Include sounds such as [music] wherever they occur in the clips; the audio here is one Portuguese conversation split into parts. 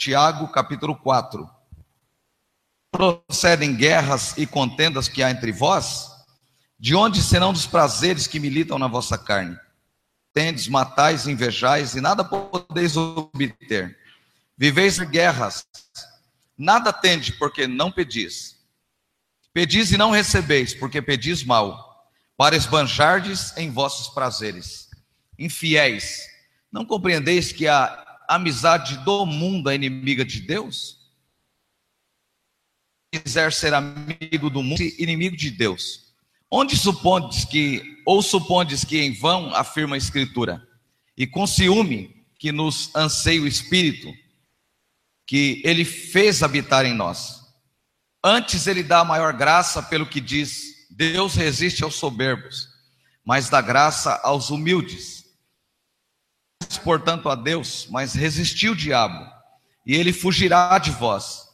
Tiago, capítulo 4. Procedem guerras e contendas que há entre vós? De onde serão dos prazeres que militam na vossa carne? Tendes, matais, invejais e nada podeis obter. Viveis em guerras, nada tende porque não pedis. Pedis e não recebeis, porque pedis mal, para esbanjardes em vossos prazeres. Infiéis, não compreendeis que a amizade do mundo é inimiga de Deus? Quiser ser amigo do mundo, inimigo de Deus. Onde supondes que, ou supondes que em vão afirma a Escritura, e com ciúme que nos anseia o Espírito, que ele fez habitar em nós. Antes ele dá a maior graça pelo que diz: Deus resiste aos soberbos, mas dá graça aos humildes. Portanto, a Deus, mas resistiu o diabo, e ele fugirá de vós.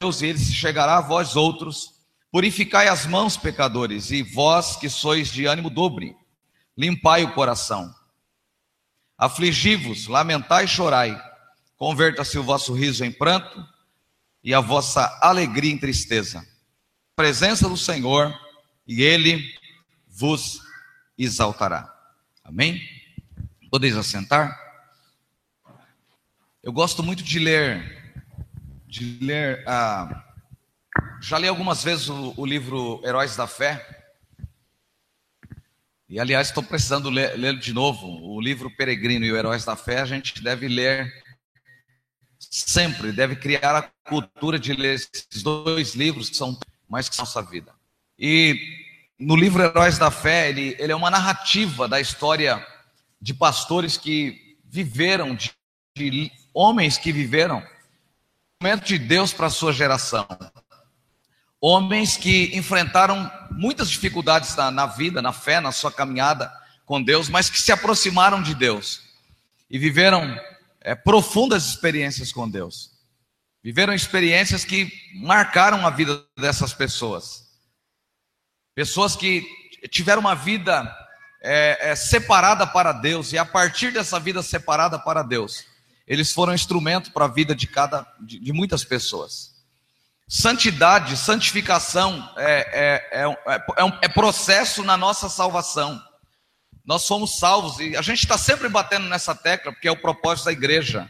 Deus, e ele se chegará a vós outros Purificai as mãos, pecadores, e vós que sois de ânimo dobre, limpai o coração. Afligi-vos, lamentai e chorai. Converta-se o vosso riso em pranto e a vossa alegria em tristeza. Presença do Senhor, e ele vos exaltará. Amém? Podeis assentar? Eu gosto muito de ler, de ler ah, já li algumas vezes o, o livro Heróis da Fé. E, aliás, estou precisando ler, ler de novo. O livro Peregrino e o Heróis da Fé, a gente deve ler sempre, deve criar a cultura de ler esses dois livros que são mais que nossa vida. E no livro Heróis da Fé, ele, ele é uma narrativa da história de pastores que viveram, de, de homens que viveram o momento de Deus para a sua geração homens que enfrentaram muitas dificuldades na, na, vida, na fé, na sua caminhada com Deus, mas que se aproximaram de Deus e viveram é, profundas experiências com Deus. Viveram experiências que marcaram a vida dessas pessoas. Pessoas que tiveram uma vida é, é, separada para Deus e a partir dessa vida separada para Deus, eles foram instrumento para a vida de cada de, de muitas pessoas. Santidade, santificação é, é, é, é, processo na nossa salvação. Nós somos salvos e a gente está sempre batendo nessa tecla, porque é o propósito da igreja.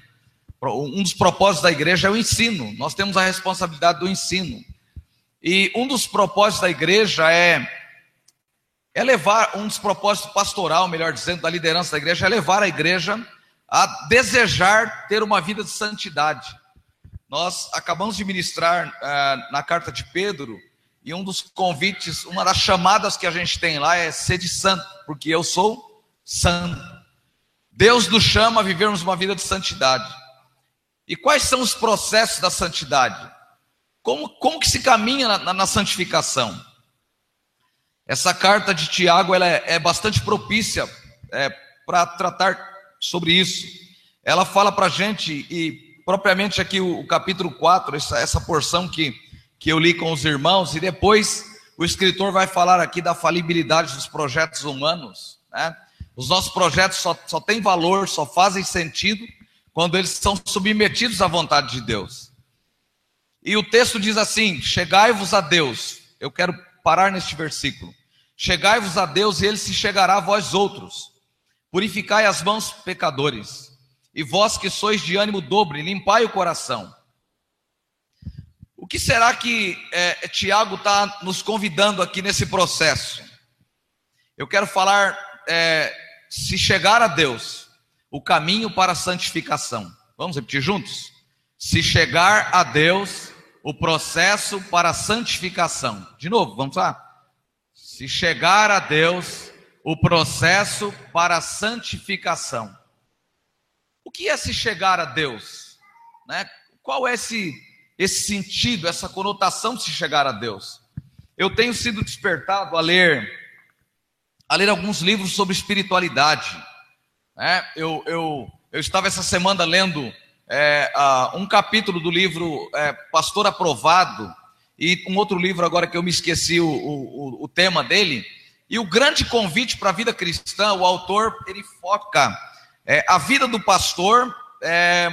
Um dos propósitos da igreja é o ensino. Nós temos a responsabilidade do ensino. E um dos propósitos da igreja é, é levar, um dos propósitos pastoral, melhor dizendo, da liderança da igreja, é levar a igreja a desejar ter uma vida de santidade. Nós acabamos de ministrar uh, na carta de Pedro, e um dos convites, uma das chamadas que a gente tem lá é ser de santo, porque eu sou santo. Deus nos chama a vivermos uma vida de santidade. E quais são os processos da santidade? Como, como que se caminha na, na, na santificação? Essa carta de Tiago ela é, é bastante propícia é, para tratar sobre isso. Ela fala para a gente, e propriamente aqui o, o capítulo 4, essa, essa porção que, que eu li com os irmãos, e depois o escritor vai falar aqui da falibilidade dos projetos humanos. Né? Os nossos projetos só, só têm valor, só fazem sentido quando eles são submetidos à vontade de Deus. E o texto diz assim: Chegai-vos a Deus. Eu quero parar neste versículo. Chegai-vos a Deus e ele se chegará a vós outros. Purificai as mãos, pecadores e vós que sois de ânimo dobre, limpai o coração. O que será que é, Tiago está nos convidando aqui nesse processo? Eu quero falar, é, se chegar a Deus, o caminho para a santificação. Vamos repetir juntos? Se chegar a Deus, o processo para a santificação. De novo, vamos lá? Se chegar a Deus, o processo para a santificação. O que é se chegar a Deus? Né? Qual é esse, esse sentido, essa conotação de se chegar a Deus? Eu tenho sido despertado a ler, a ler alguns livros sobre espiritualidade. Né? Eu, eu, eu estava essa semana lendo é, uh, um capítulo do livro é, Pastor Aprovado e um outro livro agora que eu me esqueci o, o, o tema dele. E o grande convite para a vida cristã, o autor ele foca é, a vida do pastor é,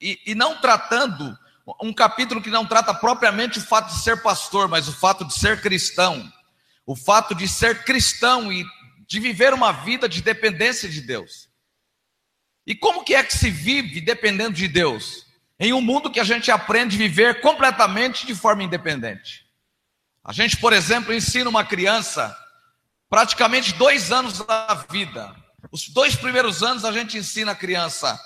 e, e não tratando, um capítulo que não trata propriamente o fato de ser pastor, mas o fato de ser cristão, o fato de ser cristão e de viver uma vida de dependência de Deus. E como que é que se vive dependendo de Deus? Em um mundo que a gente aprende a viver completamente de forma independente. A gente, por exemplo, ensina uma criança praticamente dois anos da vida. Os dois primeiros anos a gente ensina a criança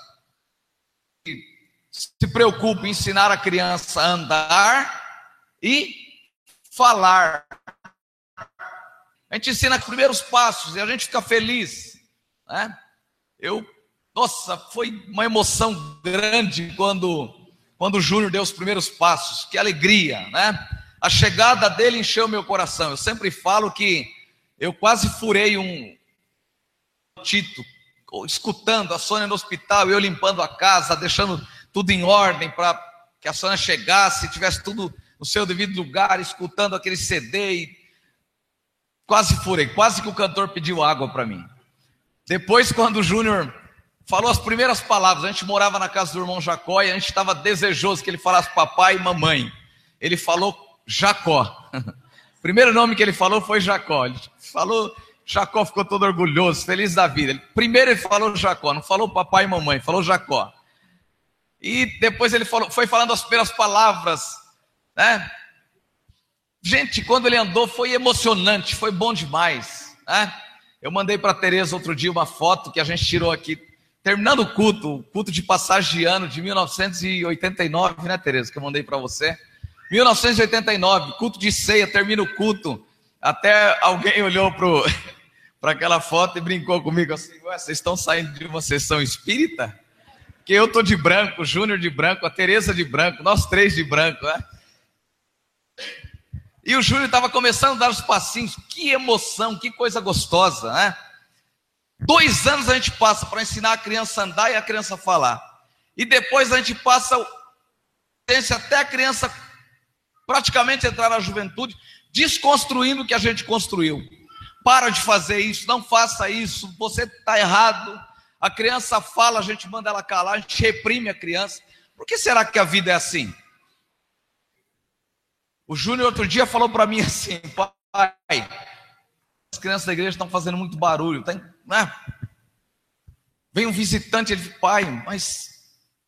se preocupa em ensinar a criança a andar e falar. A gente ensina os primeiros passos e a gente fica feliz. Né? Eu, nossa, foi uma emoção grande quando, quando o Júnior deu os primeiros passos. Que alegria, né? A chegada dele encheu meu coração. Eu sempre falo que eu quase furei um Tito, escutando a Sônia no hospital, eu limpando a casa, deixando tudo em ordem para que a Sônia chegasse, tivesse tudo no seu devido lugar, escutando aquele CD e quase furei, quase que o cantor pediu água para mim. Depois, quando o Júnior falou as primeiras palavras, a gente morava na casa do irmão Jacó e a gente estava desejoso que ele falasse papai e mamãe. Ele falou Jacó. O [laughs] primeiro nome que ele falou foi Jacó. Ele falou, Jacó ficou todo orgulhoso, feliz da vida. primeiro ele falou Jacó, não falou papai e mamãe, falou Jacó. E depois ele falou, foi falando as primeiras palavras, né? Gente, quando ele andou foi emocionante, foi bom demais, né? Eu mandei para Tereza outro dia uma foto que a gente tirou aqui, terminando o culto, o culto de passagem de ano de 1989, né, Tereza, que eu mandei para você. 1989, culto de ceia, termina o culto. Até alguém olhou para [laughs] aquela foto e brincou comigo assim: vocês estão saindo de uma sessão espírita? que eu tô de branco, o Júnior de branco, a Tereza de branco, nós três de branco, né? E o Júnior estava começando a dar os passinhos, que emoção, que coisa gostosa, né? Dois anos a gente passa para ensinar a criança a andar e a criança a falar. E depois a gente passa até a criança praticamente entrar na juventude, desconstruindo o que a gente construiu. Para de fazer isso, não faça isso, você está errado a criança fala, a gente manda ela calar, a gente reprime a criança. Por que será que a vida é assim? O Júnior outro dia falou para mim assim, pai, as crianças da igreja estão fazendo muito barulho, tá, né? Vem um visitante, ele pai, mas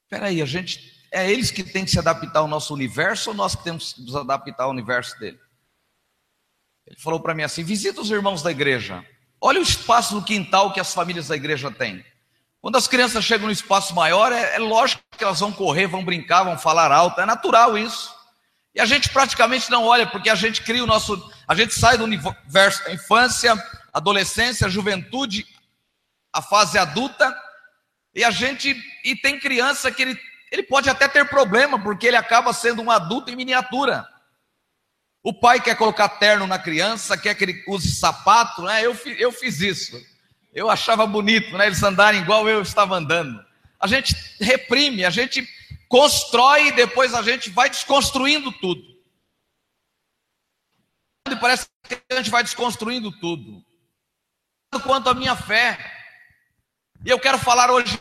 peraí, a gente é eles que têm que se adaptar ao nosso universo ou nós que temos que nos adaptar ao universo dele? Ele falou para mim assim: visita os irmãos da igreja, olha o espaço no quintal que as famílias da igreja têm. Quando as crianças chegam no espaço maior, é, é, lógico que elas vão correr, vão brincar, vão falar alto, é natural isso. E a gente praticamente não olha, porque a gente cria o nosso. A gente sai do universo da infância, adolescência, juventude, a fase adulta, e a gente. E tem criança que ele, ele pode até ter problema, porque ele acaba sendo um adulto em miniatura. O pai quer colocar terno na criança, quer que ele use sapato, né? Eu, eu fiz isso. Eu achava bonito, né? Eles andarem igual eu estava andando. A gente reprime, a gente constrói e depois a gente vai desconstruindo tudo. E parece que a gente vai desconstruindo tudo. Quanto à minha fé. E eu quero falar hoje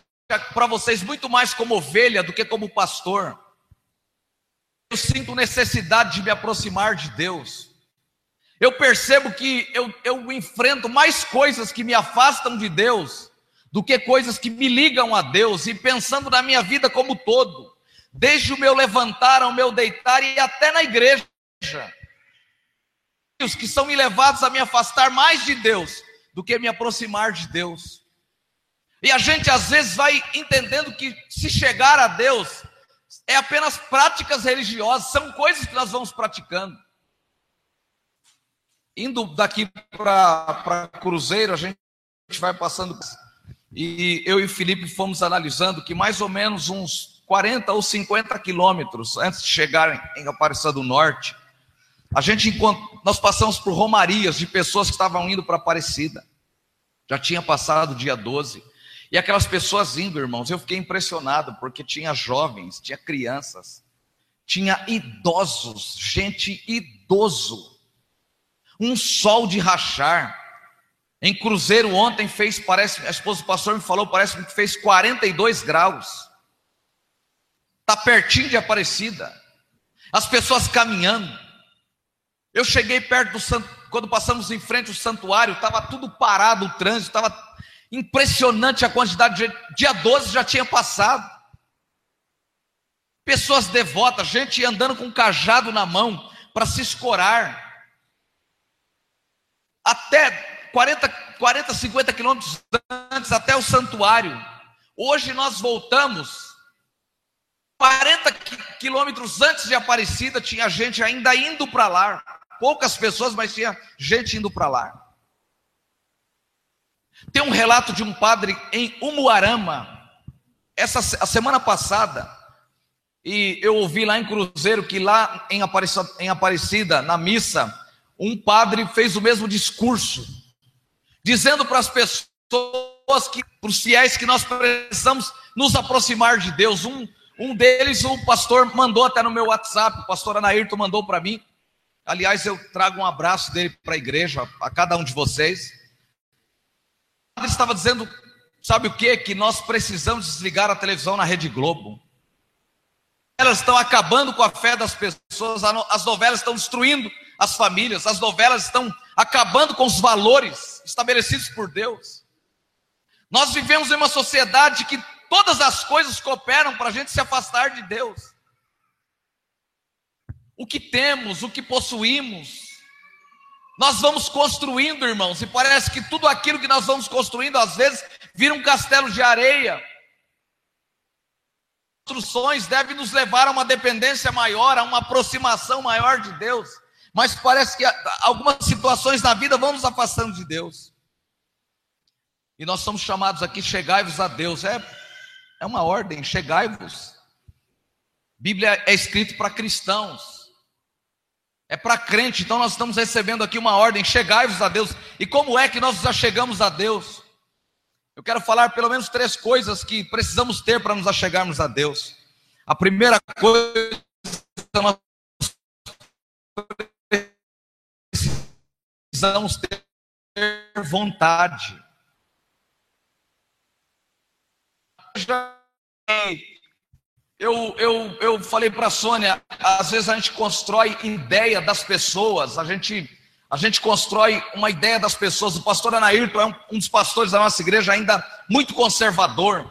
para vocês muito mais como ovelha do que como pastor. Eu sinto necessidade de me aproximar de Deus eu percebo que eu, eu enfrento mais coisas que me afastam de Deus do que coisas que me ligam a Deus, e pensando na minha vida como todo, desde o meu levantar ao meu deitar e até na igreja, os que são me levados a me afastar mais de Deus do que me aproximar de Deus. E a gente às vezes vai entendendo que se chegar a Deus é apenas práticas religiosas, são coisas que nós vamos praticando. Indo daqui para Cruzeiro, a gente vai passando. E eu e o Felipe fomos analisando que mais ou menos uns 40 ou 50 quilômetros antes de chegar em Aparecida do Norte, a gente nós passamos por romarias de pessoas que estavam indo para Aparecida. Já tinha passado o dia 12. E aquelas pessoas indo, irmãos, eu fiquei impressionado, porque tinha jovens, tinha crianças, tinha idosos, gente idoso um sol de rachar. Em Cruzeiro ontem fez, parece, a esposa do pastor me falou, parece que fez 42 graus. Está pertinho de Aparecida. As pessoas caminhando. Eu cheguei perto do santo, quando passamos em frente ao santuário, estava tudo parado, o trânsito, estava impressionante a quantidade de gente. Dia 12 já tinha passado. Pessoas devotas, gente andando com um cajado na mão para se escorar. Até 40, 40 50 quilômetros antes, até o santuário. Hoje nós voltamos 40 quilômetros antes de Aparecida, tinha gente ainda indo para lá. Poucas pessoas, mas tinha gente indo para lá. Tem um relato de um padre em Umuarama, essa a semana passada, e eu ouvi lá em Cruzeiro que lá em Aparecida, em Aparecida, na missa, um padre fez o mesmo discurso, dizendo para as pessoas que, para os fiéis, que nós precisamos nos aproximar de Deus. Um, um deles, o pastor mandou até no meu WhatsApp, o pastor Anaírton mandou para mim. Aliás, eu trago um abraço dele para a igreja, a cada um de vocês. Ele estava dizendo, sabe o que? Que nós precisamos desligar a televisão na Rede Globo. Elas estão acabando com a fé das pessoas, as novelas estão destruindo as famílias, as novelas estão acabando com os valores estabelecidos por Deus. Nós vivemos em uma sociedade que todas as coisas cooperam para a gente se afastar de Deus. O que temos, o que possuímos, nós vamos construindo, irmãos, e parece que tudo aquilo que nós vamos construindo, às vezes, vira um castelo de areia. Construções devem nos levar a uma dependência maior, a uma aproximação maior de Deus. Mas parece que algumas situações na vida vão nos afastando de Deus. E nós somos chamados aqui, chegai-vos a Deus. É, é uma ordem, chegai-vos. Bíblia é escrito para cristãos. É para crente, então nós estamos recebendo aqui uma ordem, chegai-vos a Deus. E como é que nós já chegamos a Deus? Eu quero falar pelo menos três coisas que precisamos ter para nos achegarmos a Deus. A primeira coisa, nós precisamos ter vontade. Eu, eu, eu falei para a Sônia, às vezes a gente constrói ideia das pessoas, a gente, a gente constrói uma ideia das pessoas. O pastor Anaírton é um, um dos pastores da nossa igreja ainda muito conservador.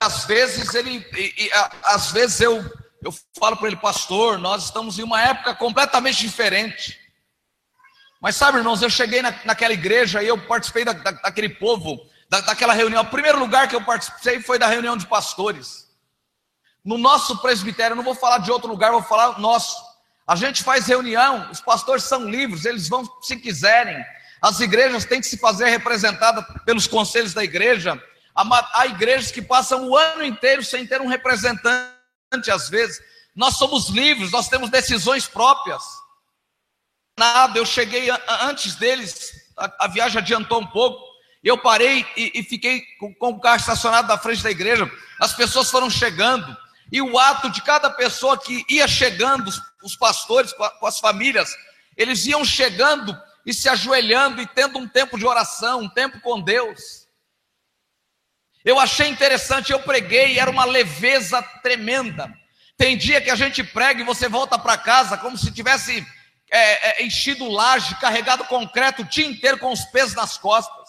Às vezes ele, e, e, às vezes eu, eu falo para ele, pastor, nós estamos em uma época completamente diferente. Mas sabe, irmãos, eu cheguei na, naquela igreja e eu participei da, da, daquele povo da, daquela reunião. O primeiro lugar que eu participei foi da reunião de pastores. No nosso presbitério, não vou falar de outro lugar, vou falar nosso. A gente faz reunião, os pastores são livres, eles vão se quiserem. As igrejas têm que se fazer representada pelos conselhos da igreja. Há igrejas que passam o ano inteiro sem ter um representante, às vezes. Nós somos livres, nós temos decisões próprias. Nada, eu cheguei antes deles, a, a viagem adiantou um pouco. Eu parei e, e fiquei com, com, o carro estacionado na frente da igreja. As pessoas foram chegando. E o ato de cada pessoa que ia chegando, os, pastores com as famílias, eles iam chegando e se ajoelhando e tendo um tempo de oração, um tempo com Deus. Eu achei interessante, eu preguei, era uma leveza tremenda. Tem dia que a gente prega e você volta para casa como se tivesse é, é, enchido laje, carregado concreto o dia inteiro com os pesos nas costas.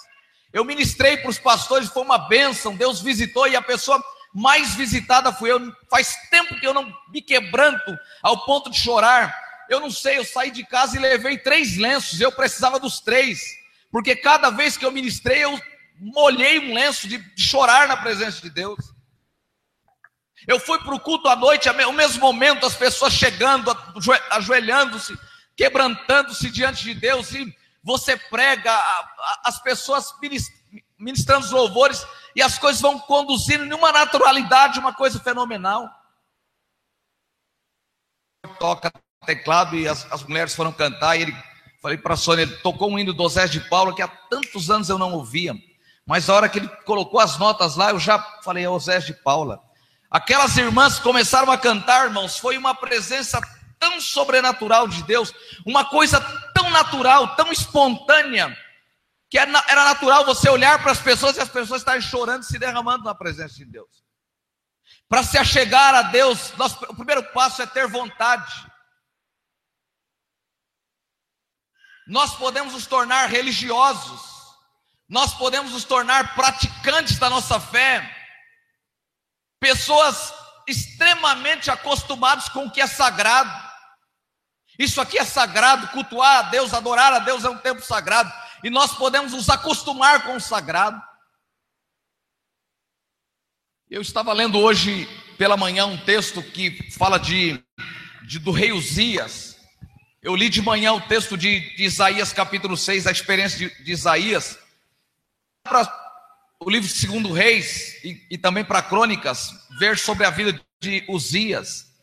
Eu ministrei para os pastores, foi uma bênção. Deus visitou e a pessoa mais visitada fui eu. Faz tempo que eu não me quebranto ao ponto de chorar. Eu não sei, eu saí de casa e levei três lenços. Eu precisava dos três, porque cada vez que eu ministrei, eu molhei um lenço de, chorar na presença de Deus. Eu fui para o culto à noite, ao mesmo momento, as pessoas chegando, ajoelhando-se, quebrantando-se diante de Deus e você prega, as pessoas ministrando os louvores e as coisas vão conduzindo em uma naturalidade, uma coisa fenomenal. Toca teclado e as, as mulheres foram cantar e ele, falei para a Sônia, ele tocou um hino do Osés de Paulo que há tantos anos eu não ouvia, mas a hora que ele colocou as notas lá, eu já falei, é Osés de Paula. Aquelas irmãs começaram a cantar, irmãos, foi uma presença tão sobrenatural de Deus, uma coisa tão natural, tão espontânea, que era natural você olhar para as pessoas e as pessoas estarem chorando, se derramando na presença de Deus. Para se achegar a Deus, nós, o primeiro passo é ter vontade. Nós podemos nos tornar religiosos, nós podemos nos tornar praticantes da nossa fé, pessoas extremamente acostumadas com o que é sagrado. Isso aqui é sagrado, cultuar a Deus, adorar a Deus é um tempo sagrado, e nós podemos nos acostumar com o sagrado. Eu estava lendo hoje pela manhã um texto que fala de, de do rei Uzias. Eu li de manhã o texto de, de Isaías capítulo 6, a experiência de, de Isaías. Para o livro de Segundo Reis e, e também para Crônicas, ver sobre a vida de Uzias.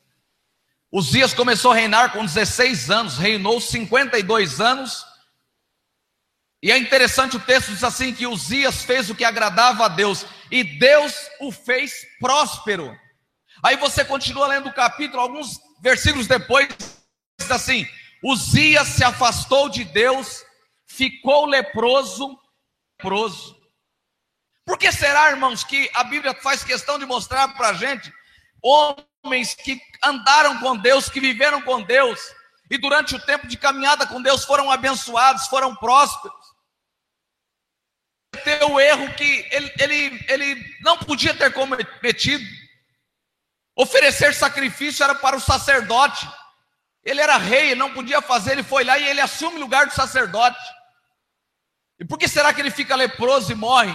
Uzias começou a reinar com 16 anos, reinou 52 anos. E é interessante o texto diz assim que Uzias fez o que agradava a Deus e Deus o fez próspero. Aí você continua lendo o capítulo, alguns versículos depois diz assim: Uzias se afastou de Deus, ficou leproso, leproso. Por que será, irmãos, que a Bíblia faz questão de mostrar para a gente homens que andaram com Deus, que viveram com Deus, e durante o tempo de caminhada com Deus foram abençoados, foram prósperos? Ter o erro que ele, ele, ele não podia ter cometido. Oferecer sacrifício era para o sacerdote. Ele era rei, não podia fazer, ele foi lá e ele assume o lugar do sacerdote. E por que será que ele fica leproso e morre?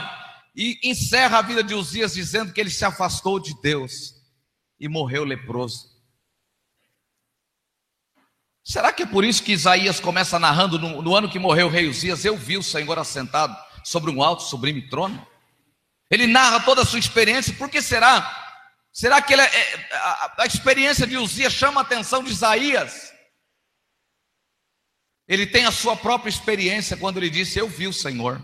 E encerra a vida de Uzias dizendo que ele se afastou de Deus e morreu leproso. Será que é por isso que Isaías começa narrando no, no ano que morreu o rei Uzias? Eu vi o Senhor assentado sobre um alto, sublime trono. Ele narra toda a sua experiência, por que será? Será que ele, é, é, a, a experiência de Uzias chama a atenção de Isaías? Ele tem a sua própria experiência quando ele disse: Eu vi o Senhor.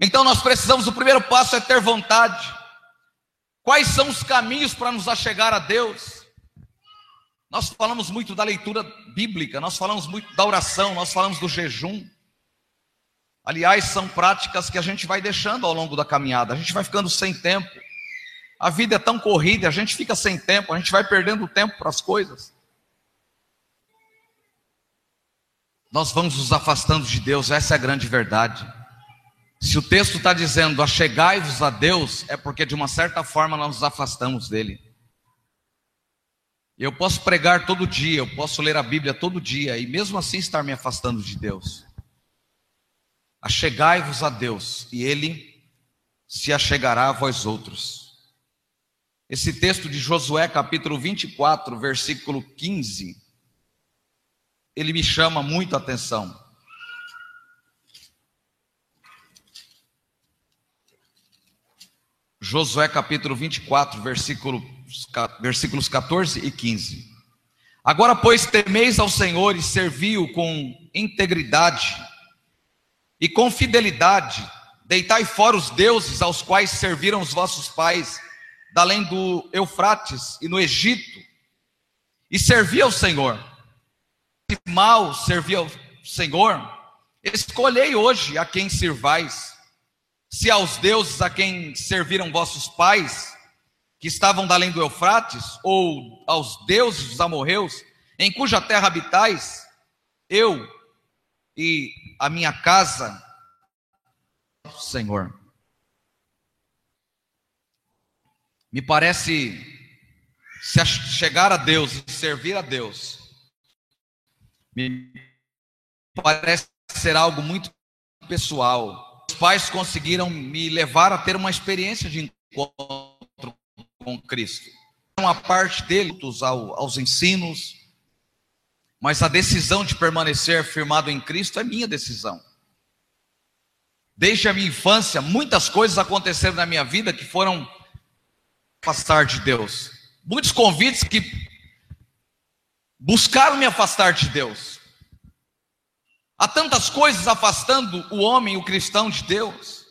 Então nós precisamos, o primeiro passo é ter vontade. Quais são os caminhos para nos achegar a Deus? Nós falamos muito da leitura bíblica, nós falamos muito da oração, nós falamos do jejum. Aliás, são práticas que a gente vai deixando ao longo da caminhada, a gente vai ficando sem tempo. A vida é tão corrida, a gente fica sem tempo, a gente vai perdendo tempo para as coisas. Nós vamos nos afastando de Deus, essa é a grande verdade. Se o texto está dizendo achegai-vos a Deus, é porque de uma certa forma nós nos afastamos dele. Eu posso pregar todo dia, eu posso ler a Bíblia todo dia e mesmo assim estar me afastando de Deus. Achegai-vos a Deus e Ele se achegará a vós outros. Esse texto de Josué, capítulo 24, versículo 15, ele me chama muito a atenção. Josué capítulo 24, versículo, versículos 14 e 15. Agora, pois, temeis ao Senhor e servi-o com integridade e com fidelidade, deitai fora os deuses aos quais serviram os vossos pais da além do Eufrates e no Egito, e servia ao Senhor. Se mal servia ao Senhor, escolhei hoje a quem servais, se aos deuses a quem serviram vossos pais, que estavam da além do Eufrates, ou aos deuses dos amorreus, em cuja terra habitais, eu e a minha casa, Senhor. Me parece se chegar a Deus e servir a Deus, me parece ser algo muito pessoal. Os pais conseguiram me levar a ter uma experiência de encontro com Cristo. Uma parte deles aos ensinos, mas a decisão de permanecer firmado em Cristo é minha decisão. Desde a minha infância, muitas coisas aconteceram na minha vida que foram afastar de Deus. Muitos convites que buscaram me afastar de Deus. Há tantas coisas afastando o homem, o cristão de Deus.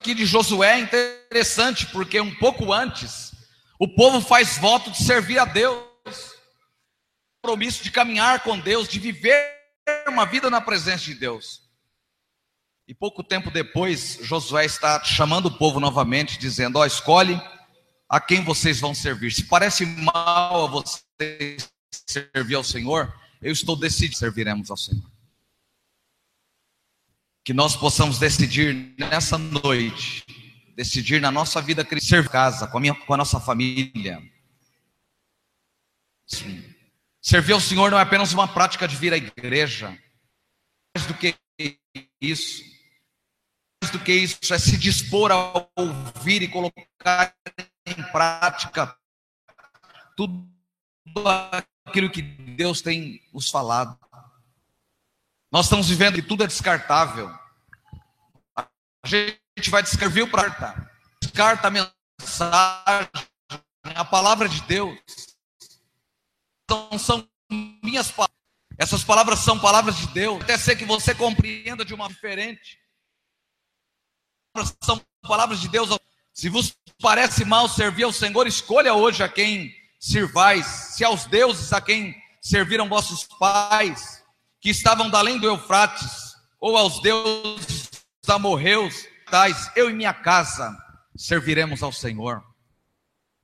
Aqui de Josué é interessante, porque um pouco antes, o povo faz voto de servir a Deus, compromisso de caminhar com Deus, de viver uma vida na presença de Deus. E pouco tempo depois, Josué está chamando o povo novamente, dizendo: Ó, oh, escolhe a quem vocês vão servir. Se parece mal a vocês servir ao Senhor, eu estou decidido serviremos ao Senhor. Que nós possamos decidir nessa noite, decidir na nossa vida cristã, casa, com a, minha, com a nossa família. Sim. Servir ao Senhor não é apenas uma prática de vir à igreja. Mais do que isso, mais do que isso, é se dispor a ouvir e colocar em prática tudo aquilo que Deus tem nos falado. Nós estamos vivendo que tudo é descartável. A gente vai descrever o prata, descarta a mensagem, a palavra de Deus. Não são minhas palavras. Essas palavras são palavras de Deus. Até ser que você compreenda de uma diferente. São palavras de Deus. Se vos parece mal servir ao Senhor, escolha hoje a quem sirvais. Se aos deuses a quem serviram vossos pais que estavam além do Eufrates, ou aos deuses amorreus, tais, eu e minha casa serviremos ao Senhor.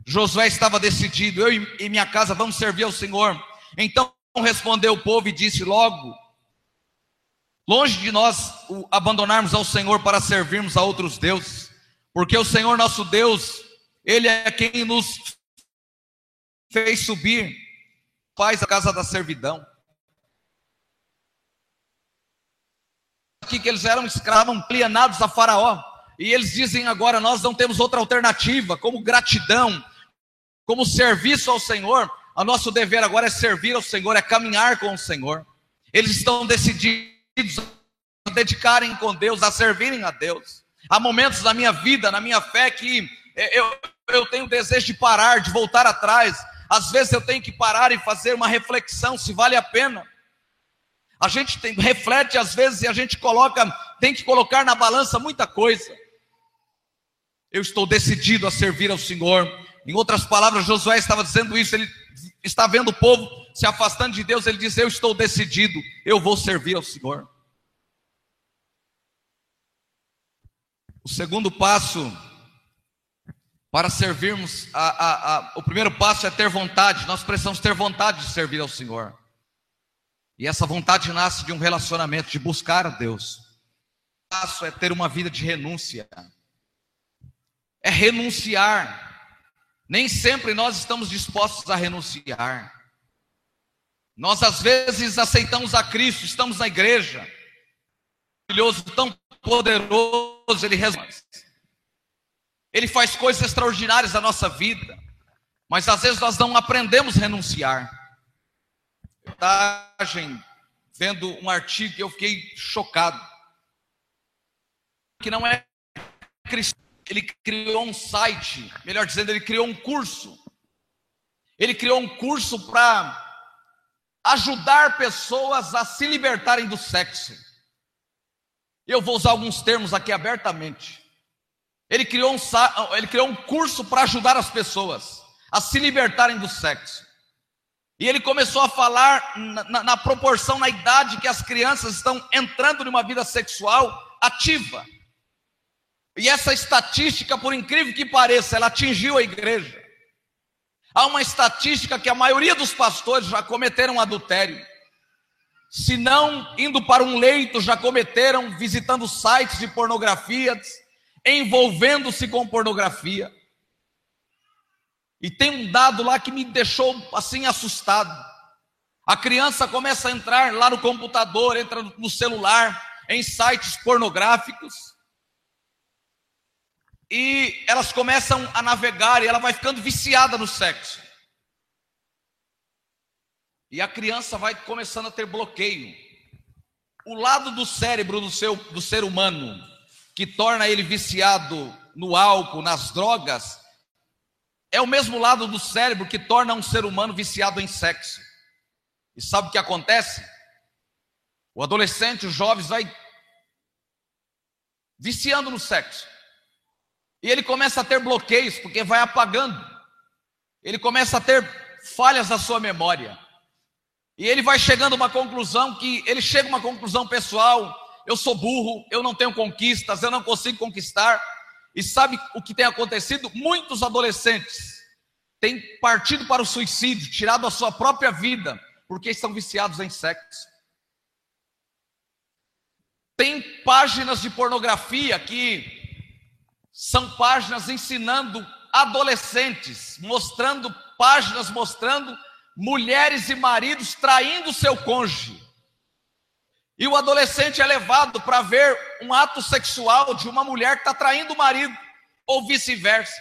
Josué estava decidido, eu e minha casa vamos servir ao Senhor. Então respondeu o povo e disse logo: Longe de nós abandonarmos ao Senhor para servirmos a outros deuses, porque o Senhor nosso Deus, Ele é quem nos fez subir, faz a casa da servidão. aqui que eles eram escravos, alienados a Faraó. E eles dizem agora: nós não temos outra alternativa, como gratidão, como serviço ao Senhor. O nosso dever agora é servir ao Senhor, é caminhar com o Senhor. Eles estão decididos a dedicarem com Deus, a servirem a Deus. Há momentos na minha vida, na minha fé, que eu, eu tenho desejo de parar, de voltar atrás. Às vezes eu tenho que parar e fazer uma reflexão se vale a pena. A gente tem, reflete às vezes e a gente coloca, tem que colocar na balança muita coisa. Eu estou decidido a servir ao Senhor. Em outras palavras, Josué estava dizendo isso, ele está vendo o povo se afastando de Deus, ele diz: Eu estou decidido, eu vou servir ao Senhor. O segundo passo para servirmos, a, a, a, o primeiro passo é ter vontade, nós precisamos ter vontade de servir ao Senhor. E essa vontade nasce de um relacionamento, de buscar a Deus. O passo é ter uma vida de renúncia. É renunciar. Nem sempre nós estamos dispostos a renunciar. Nós às vezes aceitamos a Cristo, estamos na igreja. Maravilhoso, tão poderoso, ele resolve. Ele faz coisas extraordinárias na nossa vida. Mas às vezes nós não aprendemos a renunciar reportagem, vendo um artigo que eu fiquei chocado. Que não é cristão. Ele criou um site, melhor dizendo, ele criou um curso. Ele criou um curso para ajudar pessoas a se libertarem do sexo. Eu vou usar alguns termos aqui abertamente. Ele criou um, ele criou um curso para ajudar as pessoas a se libertarem do sexo. E ele começou a falar na, na, na, proporção, na idade que as crianças estão entrando numa vida sexual ativa. E essa estatística, por incrível que pareça, ela atingiu a igreja. Há uma estatística que a maioria dos pastores já cometeram adultério. Se não indo para um leito, já cometeram visitando sites de pornografia, envolvendo-se com pornografia. E tem um dado lá que me deixou assim assustado. A criança começa a entrar lá no computador, entra no celular, em sites pornográficos. E elas começam a navegar e ela vai ficando viciada no sexo. E a criança vai começando a ter bloqueio. O lado do cérebro do, seu, do ser humano que torna ele viciado no álcool, nas drogas, é o mesmo lado do cérebro que torna um ser humano viciado em sexo. E sabe o que acontece? O adolescente, os jovens, vai viciando no sexo. E ele começa a ter bloqueios, porque vai apagando. Ele começa a ter falhas na sua memória. E ele vai chegando a uma conclusão que ele chega a uma conclusão pessoal. eu sou burro, eu não tenho conquistas, eu não consigo conquistar. E sabe o que tem acontecido? Muitos adolescentes têm partido para o suicídio, tirado a sua própria vida, porque estão viciados em sexo. Tem páginas de pornografia que são páginas ensinando adolescentes, mostrando páginas mostrando mulheres e maridos traindo seu cônjuge. E o adolescente é levado para ver um ato sexual de uma mulher que está traindo o marido, ou vice-versa.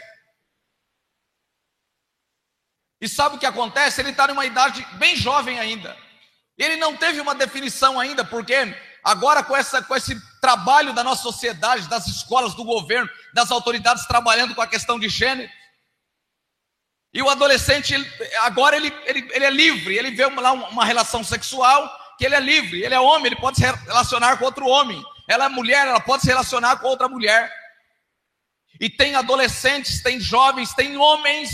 E sabe o que acontece? Ele está numa idade bem jovem ainda. Ele não teve uma definição ainda, porque agora com, essa, com esse trabalho da nossa sociedade, das escolas, do governo, das autoridades trabalhando com a questão de gênero, e o adolescente, agora ele, ele, ele é livre, ele vê lá uma relação sexual, que ele é livre, ele é homem, ele pode se relacionar com outro homem. Ela é mulher, ela pode se relacionar com outra mulher. E tem adolescentes, tem jovens, tem homens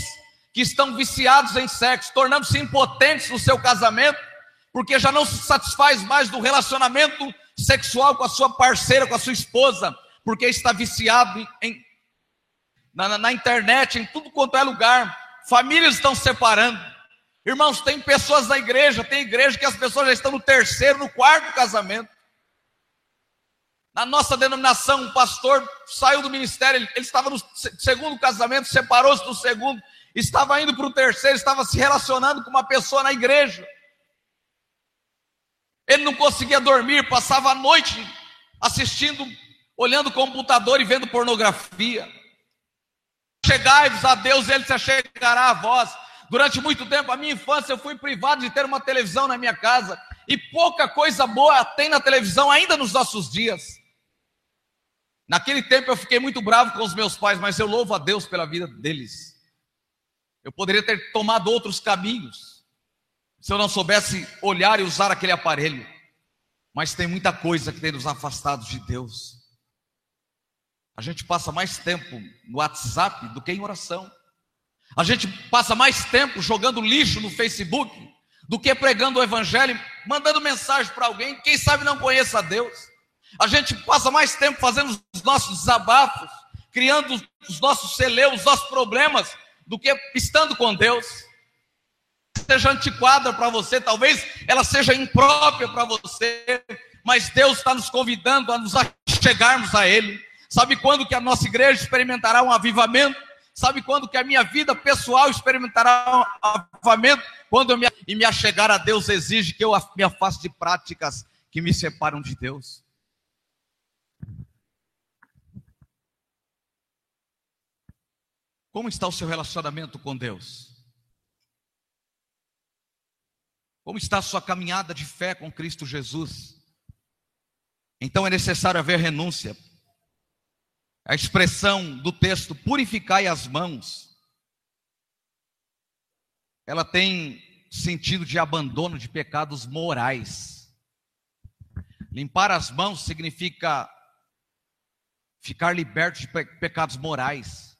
que estão viciados em sexo, tornando-se impotentes no seu casamento, porque já não se satisfaz mais do relacionamento sexual com a sua parceira, com a sua esposa, porque está viciado em, na, na, internet, em tudo quanto é lugar. Famílias estão separando. Irmãos, tem pessoas na igreja, tem igreja que as pessoas já estão no terceiro, no quarto casamento. Na nossa denominação, um pastor saiu do ministério, ele, ele estava no segundo casamento, separou-se do segundo, estava indo para o terceiro, estava se relacionando com uma pessoa na igreja. Ele não conseguia dormir, passava a noite assistindo, olhando o computador e vendo pornografia. Chegai-vos a Deus, ele se achegará a vós. Durante muito tempo, a minha infância, eu fui privado de ter uma televisão na minha casa. E pouca coisa boa tem na televisão ainda nos nossos dias. Naquele tempo eu fiquei muito bravo com os meus pais, mas eu louvo a Deus pela vida deles. Eu poderia ter tomado outros caminhos, se eu não soubesse olhar e usar aquele aparelho. Mas tem muita coisa que tem nos afastado de Deus. A gente passa mais tempo no WhatsApp do que em oração. A gente passa mais tempo jogando lixo no Facebook do que pregando o Evangelho, mandando mensagem para alguém, quem sabe não conheça a Deus. A gente passa mais tempo fazendo os nossos desabafos, criando os nossos celeus, os nossos problemas, do que estando com Deus. Seja antiquada para você, talvez ela seja imprópria para você, mas Deus está nos convidando a nos chegarmos a Ele. Sabe quando que a nossa igreja experimentará um avivamento? Sabe quando que a minha vida pessoal experimentará um avivamento? Quando eu me, e me achegar a Deus exige que eu me afaste de práticas que me separam de Deus. Como está o seu relacionamento com Deus? Como está a sua caminhada de fé com Cristo Jesus? Então é necessário haver renúncia. A expressão do texto purificai as mãos, ela tem sentido de abandono de pecados morais. Limpar as mãos significa ficar liberto de pe pecados morais.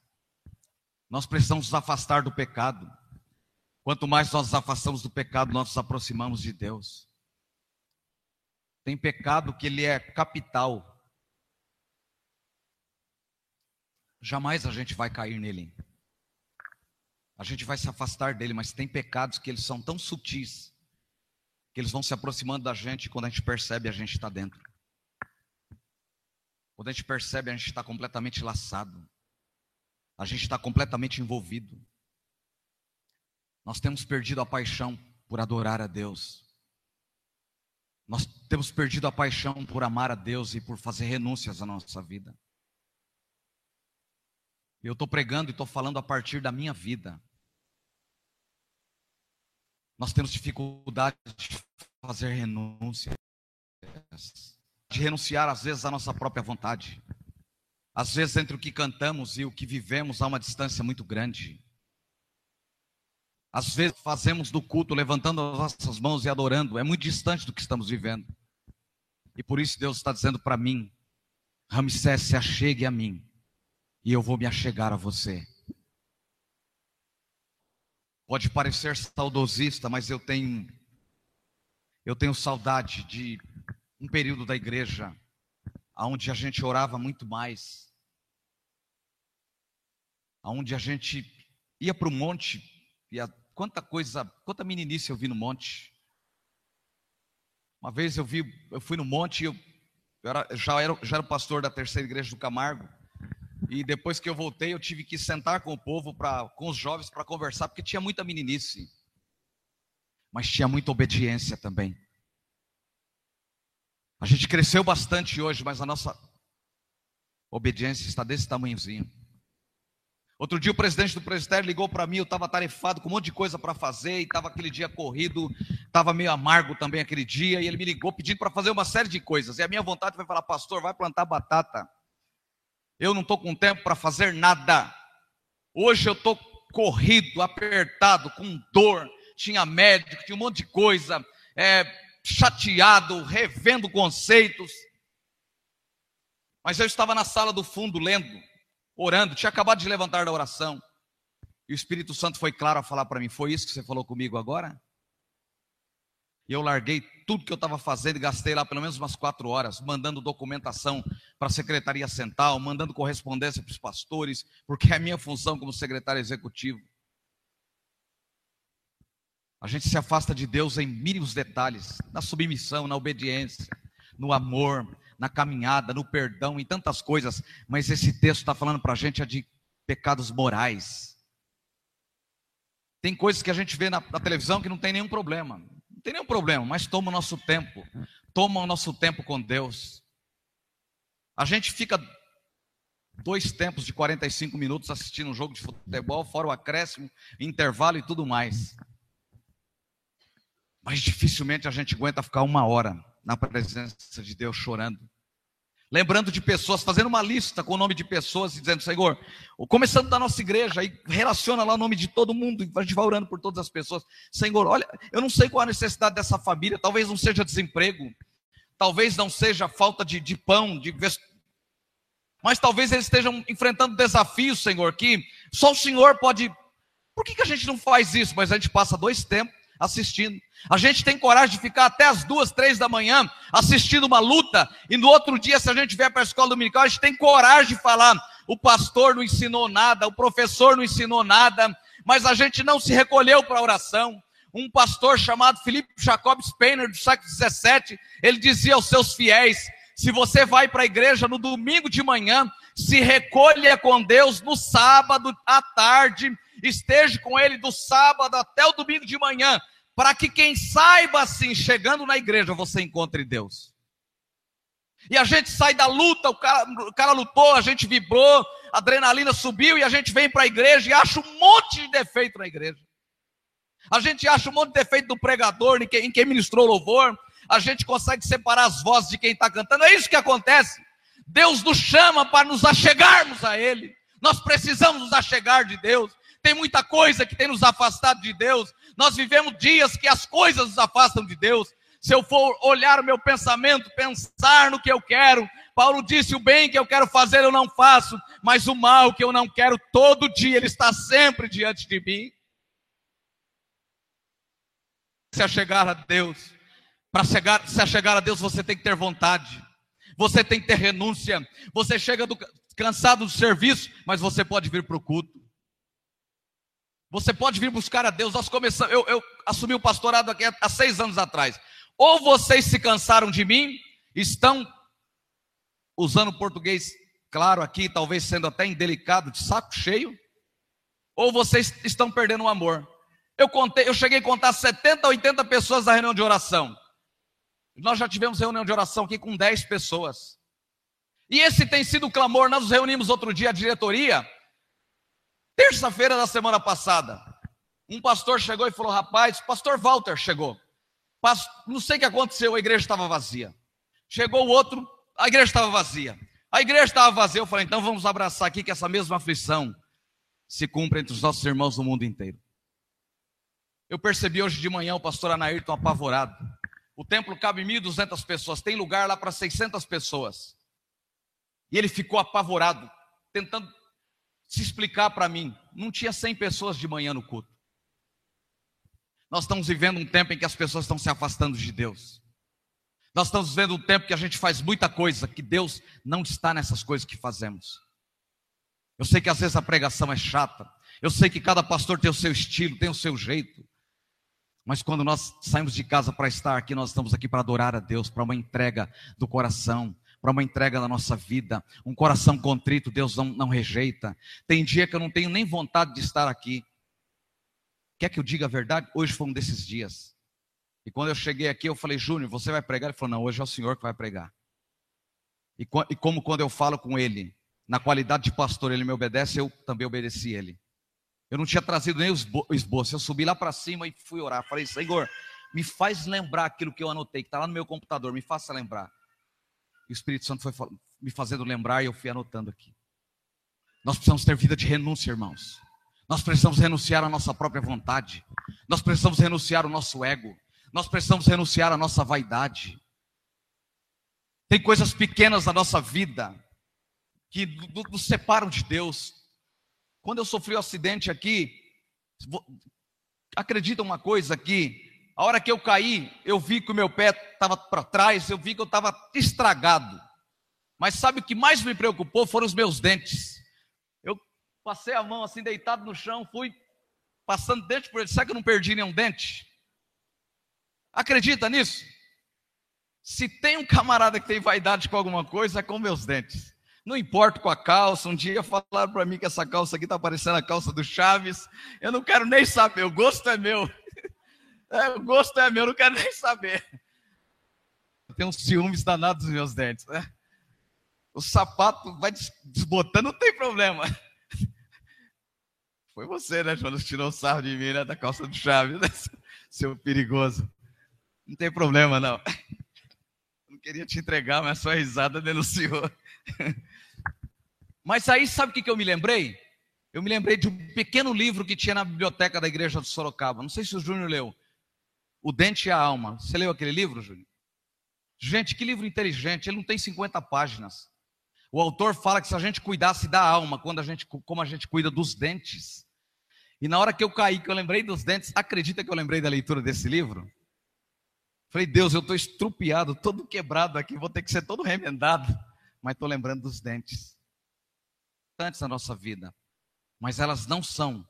Nós precisamos nos afastar do pecado. Quanto mais nós nos afastamos do pecado, nós nos aproximamos de Deus. Tem pecado que ele é capital, jamais a gente vai cair nele. A gente vai se afastar dele, mas tem pecados que eles são tão sutis que eles vão se aproximando da gente e quando a gente percebe, a gente está dentro. Quando a gente percebe, a gente está completamente laçado. A gente está completamente envolvido. Nós temos perdido a paixão por adorar a Deus. Nós temos perdido a paixão por amar a Deus e por fazer renúncias à nossa vida. Eu estou pregando e estou falando a partir da minha vida. Nós temos dificuldade de fazer renúncias, de renunciar às vezes à nossa própria vontade. Às vezes, entre o que cantamos e o que vivemos, há uma distância muito grande. Às vezes, fazemos do culto levantando as nossas mãos e adorando, é muito distante do que estamos vivendo. E por isso, Deus está dizendo para mim: Ramsés, se achegue a mim e eu vou me achegar a você. Pode parecer saudosista, mas eu tenho eu tenho saudade de um período da igreja aonde a gente orava muito mais, aonde a gente ia para o monte, e quanta coisa, quanta meninice eu vi no monte. Uma vez eu vi, eu fui no monte, eu, eu era, já, era, já era pastor da terceira igreja do Camargo, e depois que eu voltei, eu tive que sentar com o povo, pra, com os jovens, para conversar, porque tinha muita meninice, mas tinha muita obediência também. A gente cresceu bastante hoje, mas a nossa obediência está desse tamanhozinho. Outro dia o presidente do presbitério ligou para mim, eu estava tarefado com um monte de coisa para fazer, e estava aquele dia corrido, estava meio amargo também aquele dia, e ele me ligou pedindo para fazer uma série de coisas. E a minha vontade foi falar, pastor, vai plantar batata. Eu não estou com tempo para fazer nada. Hoje eu estou corrido, apertado, com dor. Tinha médico, tinha um monte de coisa, é, chateado, revendo conceitos. Mas eu estava na sala do fundo lendo orando, tinha acabado de levantar da oração. E o Espírito Santo foi claro a falar para mim: Foi isso que você falou comigo agora? E eu larguei tudo que eu estava fazendo gastei lá pelo menos umas quatro horas, mandando documentação para a Secretaria Central, mandando correspondência para os pastores, porque é a minha função como secretário executivo. A gente se afasta de Deus em mínimos detalhes, na submissão, na obediência, no amor, na caminhada, no perdão, em tantas coisas, mas esse texto está falando para a gente é de pecados morais. Tem coisas que a gente vê na, na, televisão que não tem nenhum problema, não tem nenhum problema, mas toma o nosso tempo, toma o nosso tempo com Deus. A gente fica dois tempos de 45 minutos assistindo um jogo de futebol, fora o acréscimo, intervalo e tudo mais. Mas dificilmente a gente aguenta ficar uma hora na presença de Deus chorando. Lembrando de pessoas, fazendo uma lista com o nome de pessoas e dizendo, Senhor, começando da nossa igreja, e relaciona lá o nome de todo mundo, e a gente vai orando por todas as pessoas. Senhor, olha, eu não sei qual a necessidade dessa família, talvez não seja desemprego, talvez não seja falta de, de pão, de vest... mas talvez eles estejam enfrentando desafios, Senhor, que só o Senhor pode. Por que, que a gente não faz isso? Mas a gente passa dois tempos assistindo. A gente tem coragem de ficar até as duas, três da manhã assistindo uma luta, e no outro dia, se a gente vier para a escola dominical, a gente tem coragem de falar: o pastor não ensinou nada, o professor não ensinou nada, mas a gente não se recolheu para a oração. Um pastor chamado Felipe Jacob Spener, do século XVII, ele dizia aos seus fiéis: se você vai para a igreja no domingo de manhã, se recolha com Deus no sábado à tarde esteja com ele do sábado até o domingo de manhã, para que quem saiba assim, chegando na igreja, você encontre Deus. E a gente sai da luta, o cara, o cara lutou, a gente vibrou, a adrenalina subiu e a gente vem para a igreja e acha um monte de defeito na igreja. A gente acha um monte de defeito do pregador, em quem, em quem ministrou louvor. A gente consegue separar as vozes de quem está cantando. É isso que acontece. Deus nos chama para nos achegarmos a Ele. Nós precisamos nos achegar de Deus tem muita coisa que tem nos afastado de Deus. Nós vivemos dias que as coisas nos afastam de Deus. Se eu for olhar o meu pensamento, pensar no que eu quero, Paulo disse: o bem que eu quero fazer eu não faço, mas o mal que eu não quero, todo dia ele está sempre diante de mim. Se achegar a Deus, para se achegar a Deus, você tem que ter vontade, você tem que ter renúncia. Você chega do, cansado do serviço, mas você pode vir para o culto. Você pode vir buscar a Deus. Nós começamos, eu, eu assumi o pastorado aqui há seis anos atrás. Ou vocês se cansaram de mim, estão usando português claro aqui, talvez sendo até indelicado, de saco cheio, ou vocês estão perdendo o amor. Eu contei, eu cheguei a contar 70, 80 pessoas na reunião de oração. Nós já tivemos reunião de oração aqui com 10 pessoas. E esse tem sido o clamor. Nós nos reunimos outro dia a diretoria Terça-feira da semana passada, um pastor chegou e falou: Rapaz, pastor Walter chegou. Não sei o que aconteceu, a igreja estava vazia. Chegou o outro, a igreja estava vazia. A igreja estava vazia. Eu falei: Então vamos abraçar aqui que essa mesma aflição se cumpre entre os nossos irmãos no mundo inteiro. Eu percebi hoje de manhã o pastor Anaírton apavorado. O templo cabe 1.200 pessoas, tem lugar lá para 600 pessoas. E ele ficou apavorado, tentando se explicar para mim. Não tinha 100 pessoas de manhã no culto. Nós estamos vivendo um tempo em que as pessoas estão se afastando de Deus. Nós estamos vivendo um tempo que a gente faz muita coisa, que Deus não está nessas coisas que fazemos. Eu sei que às vezes a pregação é chata, eu sei que cada pastor tem o seu estilo, tem o seu jeito. Mas quando nós saímos de casa para estar aqui, nós estamos aqui para adorar a Deus, para uma entrega do coração, para uma entrega da nossa vida. Um coração contrito, Deus não, não rejeita. Tem dia que eu não tenho nem vontade de estar aqui. Quer que eu diga a verdade? Hoje foi um desses dias. E quando eu cheguei aqui, eu falei, Júnior, você vai pregar? Ele falou, não, hoje é o senhor que vai pregar. E, e como quando eu falo com ele, na qualidade de pastor, ele me obedece, eu também obedeci ele. Eu não tinha trazido nem o esboço. Eu subi lá para cima e fui orar. Falei, Senhor, me faz lembrar aquilo que eu anotei, que está lá no meu computador, me faça lembrar. O Espírito Santo foi me fazendo lembrar e eu fui anotando aqui. Nós precisamos ter vida de renúncia, irmãos. Nós precisamos renunciar à nossa própria vontade. Nós precisamos renunciar ao nosso ego. Nós precisamos renunciar à nossa vaidade. Tem coisas pequenas na nossa vida que nos separam de Deus. Quando eu sofri o um acidente aqui, acredita uma coisa aqui, a hora que eu caí, eu vi que o meu pé estava para trás, eu vi que eu estava estragado. Mas sabe o que mais me preocupou foram os meus dentes. Eu passei a mão assim, deitado no chão, fui passando dente por ele. Será que eu não perdi nenhum dente? Acredita nisso? Se tem um camarada que tem vaidade com alguma coisa, é com meus dentes. Não importa com a calça. Um dia falaram para mim que essa calça aqui está parecendo a calça do Chaves. Eu não quero nem saber, o gosto é meu. É, o gosto é meu, não quero nem saber. Eu tenho uns ciúmes danados nos meus dentes, né? O sapato vai desbotando, não tem problema. [laughs] Foi você, né, Jonas, tirou o sarro de mim, né, da calça do Chaves, né? seu perigoso. Não tem problema, não. Não queria te entregar, mas sua risada denunciou. [laughs] Mas aí, sabe o que eu me lembrei? Eu me lembrei de um pequeno livro que tinha na biblioteca da igreja de Sorocaba. Não sei se o Júnior leu. O Dente e a Alma. Você leu aquele livro, Júnior? Gente, que livro inteligente. Ele não tem 50 páginas. O autor fala que se a gente cuidasse da alma, quando a gente, como a gente cuida dos dentes. E na hora que eu caí, que eu lembrei dos dentes, acredita que eu lembrei da leitura desse livro? Falei, Deus, eu estou estrupiado, todo quebrado aqui, vou ter que ser todo remendado. Mas estou lembrando dos dentes. Antes da nossa vida. Mas elas não são,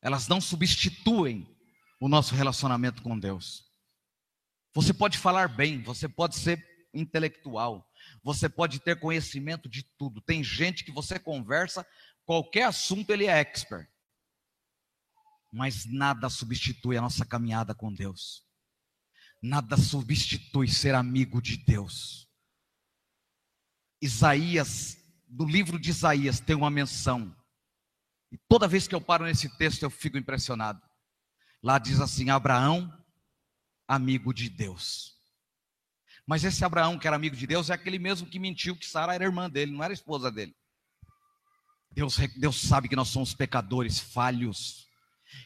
elas não substituem o nosso relacionamento com Deus. Você pode falar bem, você pode ser intelectual, você pode ter conhecimento de tudo. Tem gente que você conversa, qualquer assunto ele é expert. Mas nada substitui a nossa caminhada com Deus. Nada substitui ser amigo de Deus. Isaías, no livro de Isaías, tem uma menção. E toda vez que eu paro nesse texto, eu fico impressionado. Lá diz assim: Abraão, amigo de Deus. Mas esse Abraão, que era amigo de Deus, é aquele mesmo que mentiu que Sara era irmã dele, não era esposa dele. Deus, Deus sabe que nós somos pecadores, falhos,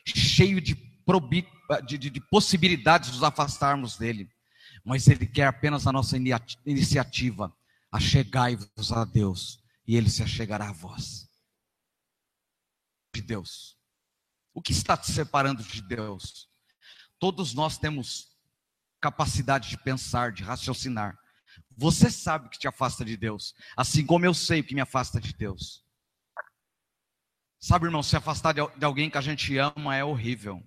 cheio de, probi, de, de, de possibilidades de nos afastarmos dele. Mas Ele quer apenas a nossa iniciativa. Achegai-vos a Deus, e Ele se achegará a vós. De Deus. O que está te separando de Deus? Todos nós temos capacidade de pensar, de raciocinar. Você sabe o que te afasta de Deus, assim como eu sei o que me afasta de Deus. Sabe, irmão, se afastar de alguém que a gente ama é horrível.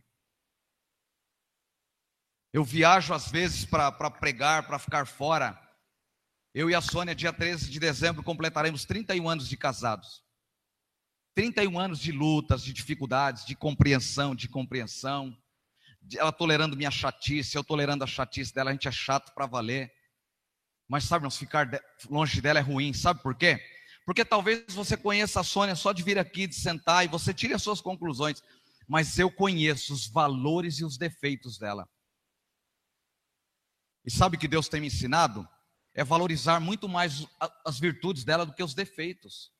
Eu viajo às vezes para pregar, para ficar fora. Eu e a Sônia, dia 13 de dezembro, completaremos 31 anos de casados. 31 anos de lutas, de dificuldades, de compreensão, de compreensão. Ela tolerando minha chatice, eu tolerando a chatice dela, a gente é chato para valer. Mas sabe, nós ficar longe dela é ruim, sabe por quê? Porque talvez você conheça a Sônia só de vir aqui, de sentar e você tire as suas conclusões. Mas eu conheço os valores e os defeitos dela. E sabe o que Deus tem me ensinado? É valorizar muito mais as virtudes dela do que os defeitos.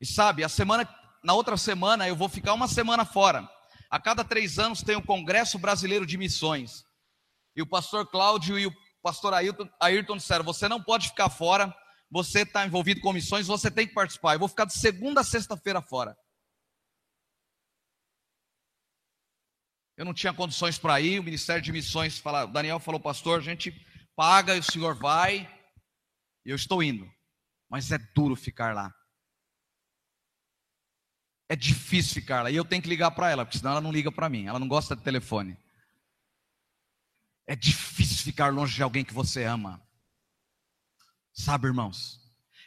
E sabe, a semana, na outra semana eu vou ficar uma semana fora. A cada três anos tem o Congresso Brasileiro de Missões. E o pastor Cláudio e o pastor Ayrton, Ayrton disseram: você não pode ficar fora, você está envolvido com missões, você tem que participar. Eu vou ficar de segunda a sexta-feira fora. Eu não tinha condições para ir, o Ministério de Missões, fala, Daniel falou, pastor, a gente paga e o senhor vai, eu estou indo. Mas é duro ficar lá. É difícil ficar lá. E eu tenho que ligar para ela, porque senão ela não liga para mim. Ela não gosta de telefone. É difícil ficar longe de alguém que você ama. Sabe, irmãos?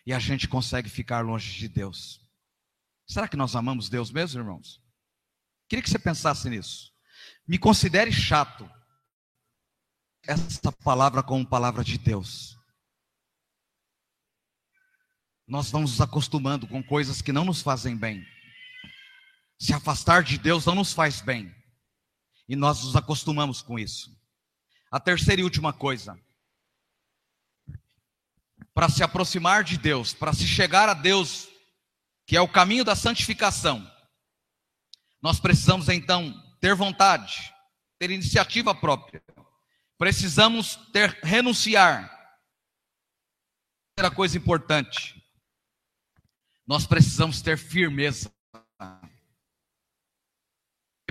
E a gente consegue ficar longe de Deus. Será que nós amamos Deus mesmo, irmãos? Queria que você pensasse nisso. Me considere chato. Essa palavra como palavra de Deus. Nós vamos nos acostumando com coisas que não nos fazem bem. Se afastar de Deus não nos faz bem. E nós nos acostumamos com isso. A terceira e última coisa. Para se aproximar de Deus, para se chegar a Deus, que é o caminho da santificação, nós precisamos então ter vontade, ter iniciativa própria. Precisamos ter renunciar. Outra coisa importante. Nós precisamos ter firmeza.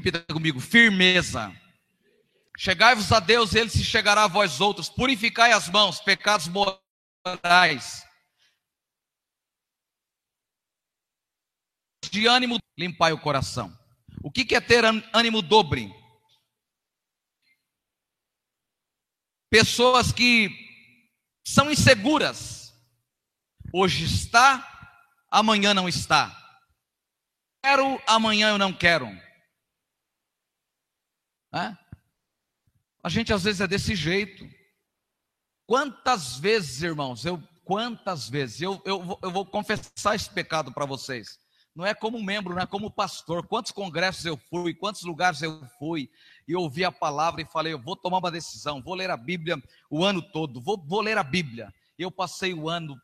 Repita comigo: firmeza. Chegai-vos a Deus, ele se chegará a vós outros. Purificai as mãos, pecados morais. De ânimo, limpai o coração. O que é ter ânimo dobre? Pessoas que são inseguras. Hoje está, amanhã não está. Quero, amanhã eu não quero. É? A gente às vezes é desse jeito. Quantas vezes, irmãos, eu quantas vezes, eu, eu, eu vou confessar esse pecado para vocês. Não é como membro, não é como pastor. Quantos congressos eu fui, quantos lugares eu fui, e ouvi a palavra e falei, eu vou tomar uma decisão, vou ler a Bíblia o ano todo, vou, vou ler a Bíblia. Eu passei o ano,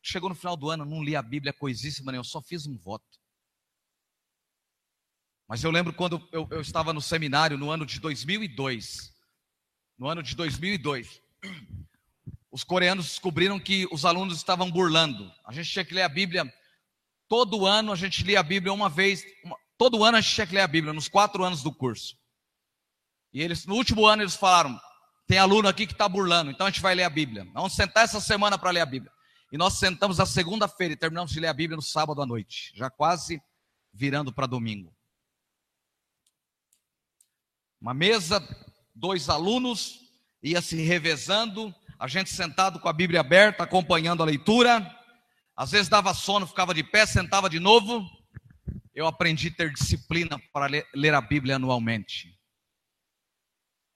chegou no final do ano, não li a Bíblia coisíssima, eu só fiz um voto. Mas eu lembro quando eu, eu estava no seminário no ano de 2002. No ano de 2002, os coreanos descobriram que os alunos estavam burlando. A gente tinha que ler a Bíblia todo ano, a gente lia a Bíblia uma vez. Uma, todo ano a gente tinha que ler a Bíblia, nos quatro anos do curso. E eles, no último ano, eles falaram: tem aluno aqui que está burlando, então a gente vai ler a Bíblia. Vamos sentar essa semana para ler a Bíblia. E nós sentamos na segunda-feira e terminamos de ler a Bíblia no sábado à noite, já quase virando para domingo. Uma mesa, dois alunos, ia se revezando, a gente sentado com a Bíblia aberta, acompanhando a leitura. Às vezes dava sono, ficava de pé, sentava de novo. Eu aprendi a ter disciplina para ler a Bíblia anualmente.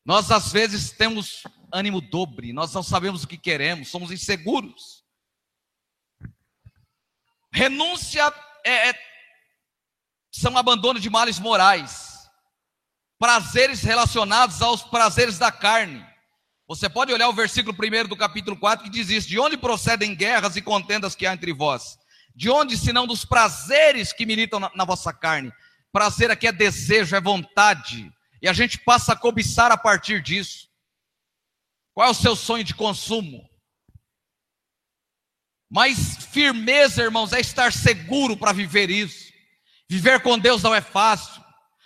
Nós às vezes temos ânimo dobre, nós não sabemos o que queremos, somos inseguros. Renúncia é, é, são abandono de males morais prazeres relacionados aos prazeres da carne. Você pode olhar o versículo 1 do capítulo 4 que diz isso: De onde procedem guerras e contendas que há entre vós? De onde, senão dos prazeres que militam na, na vossa carne? Prazer aqui é desejo, é vontade. E a gente passa a cobiçar a partir disso. Qual é o seu sonho de consumo? Mas firmeza, irmãos, é estar seguro para viver isso. Viver com Deus não é fácil.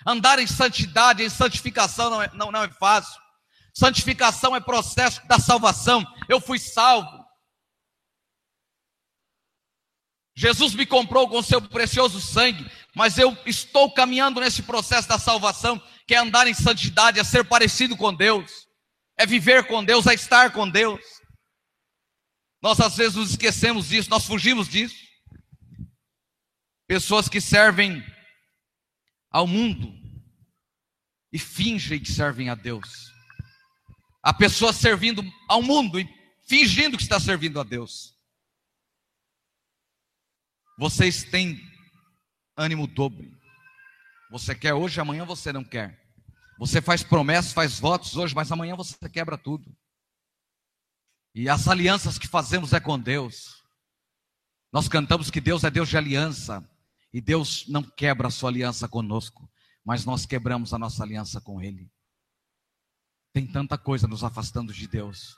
Andar em santidade, em santificação não é, não, não é fácil. Santificação é processo da salvação. Eu fui salvo. Jesus me comprou com seu precioso sangue, mas eu estou caminhando nesse processo da salvação, que é andar em santidade, é ser parecido com Deus, é viver com Deus, é estar com Deus. Nós às vezes nos esquecemos disso, nós fugimos disso. Pessoas que servem ao mundo e fingem que servem a Deus. A pessoa servindo ao mundo e fingindo que está servindo a Deus. Vocês têm ânimo dobre. Você quer hoje, amanhã você não quer. Você faz promessas, faz votos hoje, mas amanhã você quebra tudo. E as alianças que fazemos é com Deus. Nós cantamos que Deus é Deus de aliança. E Deus não quebra a sua aliança conosco, mas nós quebramos a nossa aliança com Ele. Tem tanta coisa nos afastando de Deus,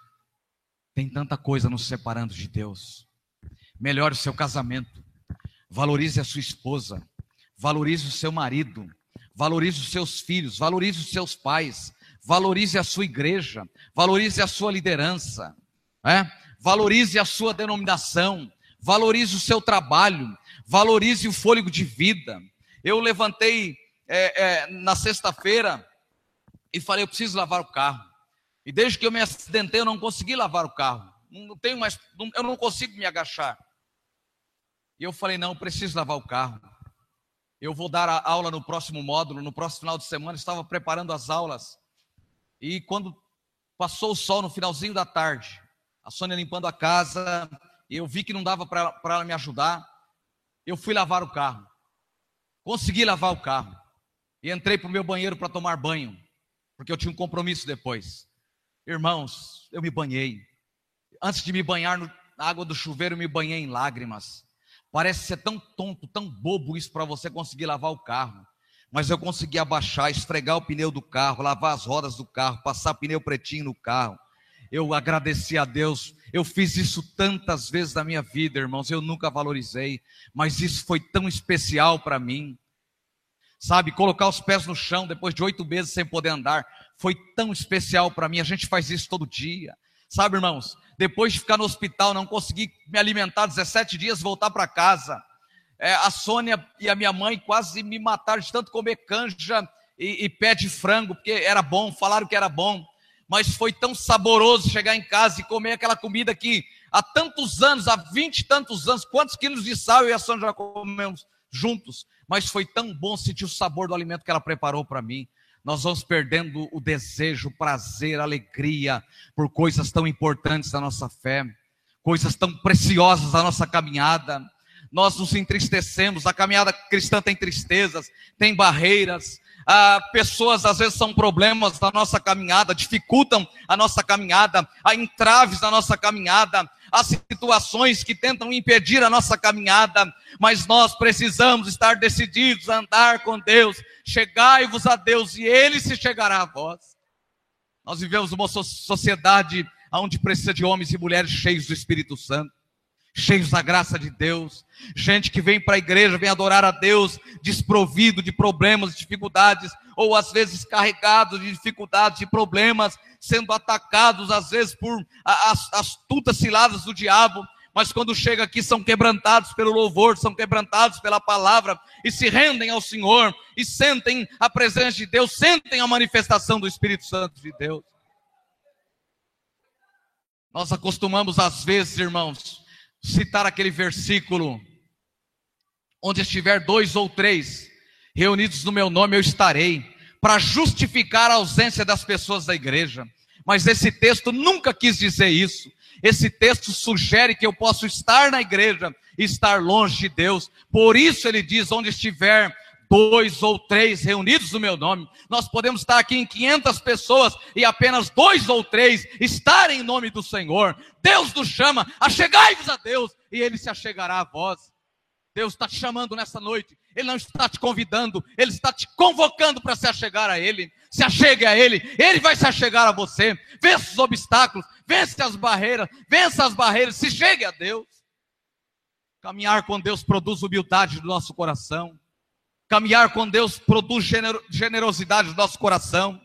tem tanta coisa nos separando de Deus. Melhore o seu casamento, valorize a sua esposa, valorize o seu marido, valorize os seus filhos, valorize os seus pais, valorize a sua igreja, valorize a sua liderança, é? valorize a sua denominação, valorize o seu trabalho, valorize o fôlego de vida. Eu levantei é, é, na sexta-feira e falei: eu preciso lavar o carro. E desde que eu me acidentei, eu não consegui lavar o carro. Não tenho mais, eu não consigo me agachar. E eu falei: não, eu preciso lavar o carro. Eu vou dar a aula no próximo módulo, no próximo final de semana. Estava preparando as aulas. E quando passou o sol no finalzinho da tarde, a Sônia limpando a casa, eu vi que não dava para ela me ajudar. Eu fui lavar o carro. Consegui lavar o carro. E entrei para o meu banheiro para tomar banho, porque eu tinha um compromisso depois. Irmãos, eu me banhei. Antes de me banhar na água do chuveiro, eu me banhei em lágrimas. Parece ser tão tonto, tão bobo isso para você conseguir lavar o carro. Mas eu consegui abaixar, esfregar o pneu do carro, lavar as rodas do carro, passar pneu pretinho no carro. Eu agradeci a Deus. Eu fiz isso tantas vezes na minha vida, irmãos. Eu nunca valorizei, mas isso foi tão especial para mim. Sabe, colocar os pés no chão depois de oito meses sem poder andar foi tão especial para mim. A gente faz isso todo dia. Sabe, irmãos, depois de ficar no hospital, não consegui me alimentar 17 dias, voltar para casa. É, a Sônia e a minha mãe quase me mataram de tanto comer canja e, e pé de frango, porque era bom, falaram que era bom. Mas foi tão saboroso chegar em casa e comer aquela comida que há tantos anos, há vinte e tantos anos, quantos quilos de sal eu e a já comemos juntos. Mas foi tão bom sentir o sabor do alimento que ela preparou para mim nós vamos perdendo o desejo, o prazer, a alegria por coisas tão importantes da nossa fé, coisas tão preciosas da nossa caminhada. Nós nos entristecemos, a caminhada cristã tem tristezas, tem barreiras, ah, pessoas às vezes são problemas da nossa caminhada, dificultam a nossa caminhada, há entraves na nossa caminhada, há situações que tentam impedir a nossa caminhada, mas nós precisamos estar decididos a andar com Deus. Chegai-vos a Deus e Ele se chegará a vós. Nós vivemos uma sociedade onde precisa de homens e mulheres cheios do Espírito Santo cheios da graça de Deus, gente que vem para a igreja, vem adorar a Deus, desprovido de problemas, dificuldades, ou às vezes carregados de dificuldades e problemas, sendo atacados às vezes por as astutas ciladas do diabo, mas quando chega aqui são quebrantados pelo louvor, são quebrantados pela palavra e se rendem ao Senhor e sentem a presença de Deus, sentem a manifestação do Espírito Santo de Deus. Nós acostumamos às vezes, irmãos, citar aquele versículo: onde estiver dois ou três reunidos no meu nome, eu estarei, para justificar a ausência das pessoas da igreja. Mas esse texto nunca quis dizer isso. Esse texto sugere que eu posso estar na igreja estar longe de Deus. Por isso ele diz: onde estiver dois ou três reunidos no meu nome. Nós podemos estar aqui em 500 pessoas e apenas dois ou três estarem em nome do Senhor. Deus nos chama, achegai-vos a Deus e Ele se achegará a vós. Deus está te chamando nessa noite. Ele não está te convidando, Ele está te convocando para se achegar a Ele. Se achegue a Ele, Ele vai se achegar a você. Vença os obstáculos, vence as barreiras, vença as barreiras, se chegue a Deus. Caminhar com Deus produz humildade do nosso coração. Caminhar com Deus produz generosidade no nosso coração.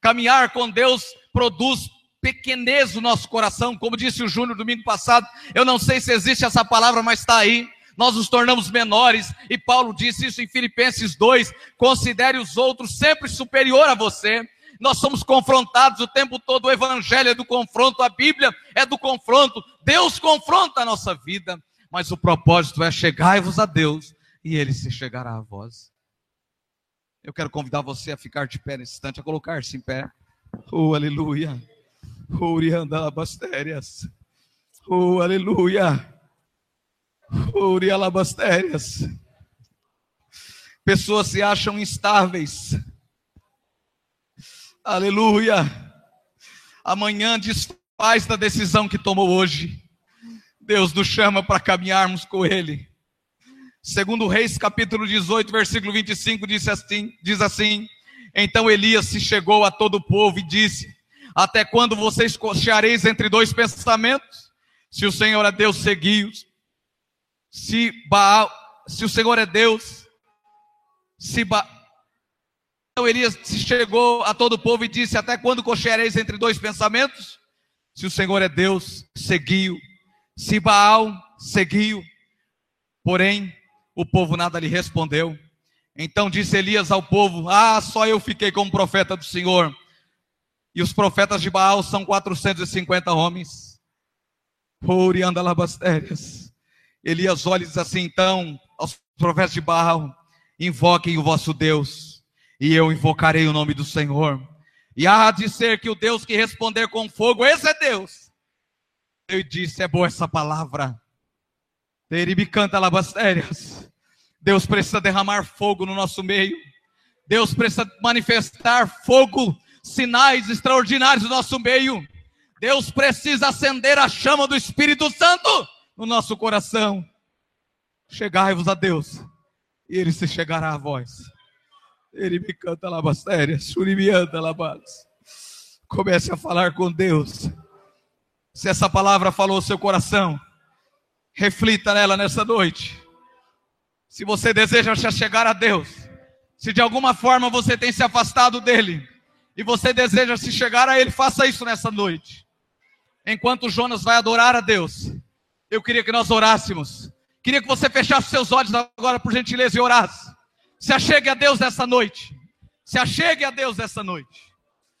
Caminhar com Deus produz pequenez no nosso coração, como disse o Júnior domingo passado. Eu não sei se existe essa palavra, mas está aí. Nós nos tornamos menores, e Paulo disse isso em Filipenses 2: considere os outros sempre superior a você. Nós somos confrontados o tempo todo, o Evangelho é do confronto, a Bíblia é do confronto, Deus confronta a nossa vida, mas o propósito é chegai-vos a Deus e ele se chegará a vós. Eu quero convidar você a ficar de pé nesse instante, a colocar-se em pé. Oh, aleluia. Urianda labastérias. Oh, aleluia. Uria labastérias. Pessoas se acham instáveis. Aleluia. Amanhã desfaz da decisão que tomou hoje. Deus nos chama para caminharmos com Ele. Segundo Reis, capítulo 18, versículo 25, diz assim, diz assim: Então Elias se chegou a todo o povo e disse: Até quando vocês cocheareis entre dois pensamentos? Se o Senhor é Deus, segui-os. Se Baal, se o Senhor é Deus, se ba, Elias se chegou a todo o povo e disse: Até quando cocheareis entre dois pensamentos? Se o Senhor é Deus, seguiu. Se Baal, seguiu. Porém, o povo nada lhe respondeu. Então disse Elias ao povo: Ah, só eu fiquei como profeta do Senhor. E os profetas de Baal são 450 homens. Orianda labastérias. Elias olha e diz assim: Então, aos profetas de Baal, invoquem o vosso Deus, e eu invocarei o nome do Senhor. E há de ser que o Deus que responder com fogo, esse é Deus. Eu disse: É boa essa palavra. Ele canta labastérias. Deus precisa derramar fogo no nosso meio. Deus precisa manifestar fogo, sinais extraordinários no nosso meio. Deus precisa acender a chama do Espírito Santo no nosso coração. Chegai-vos a Deus, e Ele se chegará a vós. Ele me canta labastéria, surimianta labas. Comece a falar com Deus. Se essa palavra falou o seu coração, reflita nela nessa noite. Se você deseja chegar a Deus, se de alguma forma você tem se afastado dele, e você deseja se chegar a ele, faça isso nessa noite. Enquanto Jonas vai adorar a Deus, eu queria que nós orássemos. Queria que você fechasse seus olhos agora, por gentileza, e orasse. Se achegue a Deus nessa noite. Se achegue a Deus nessa noite.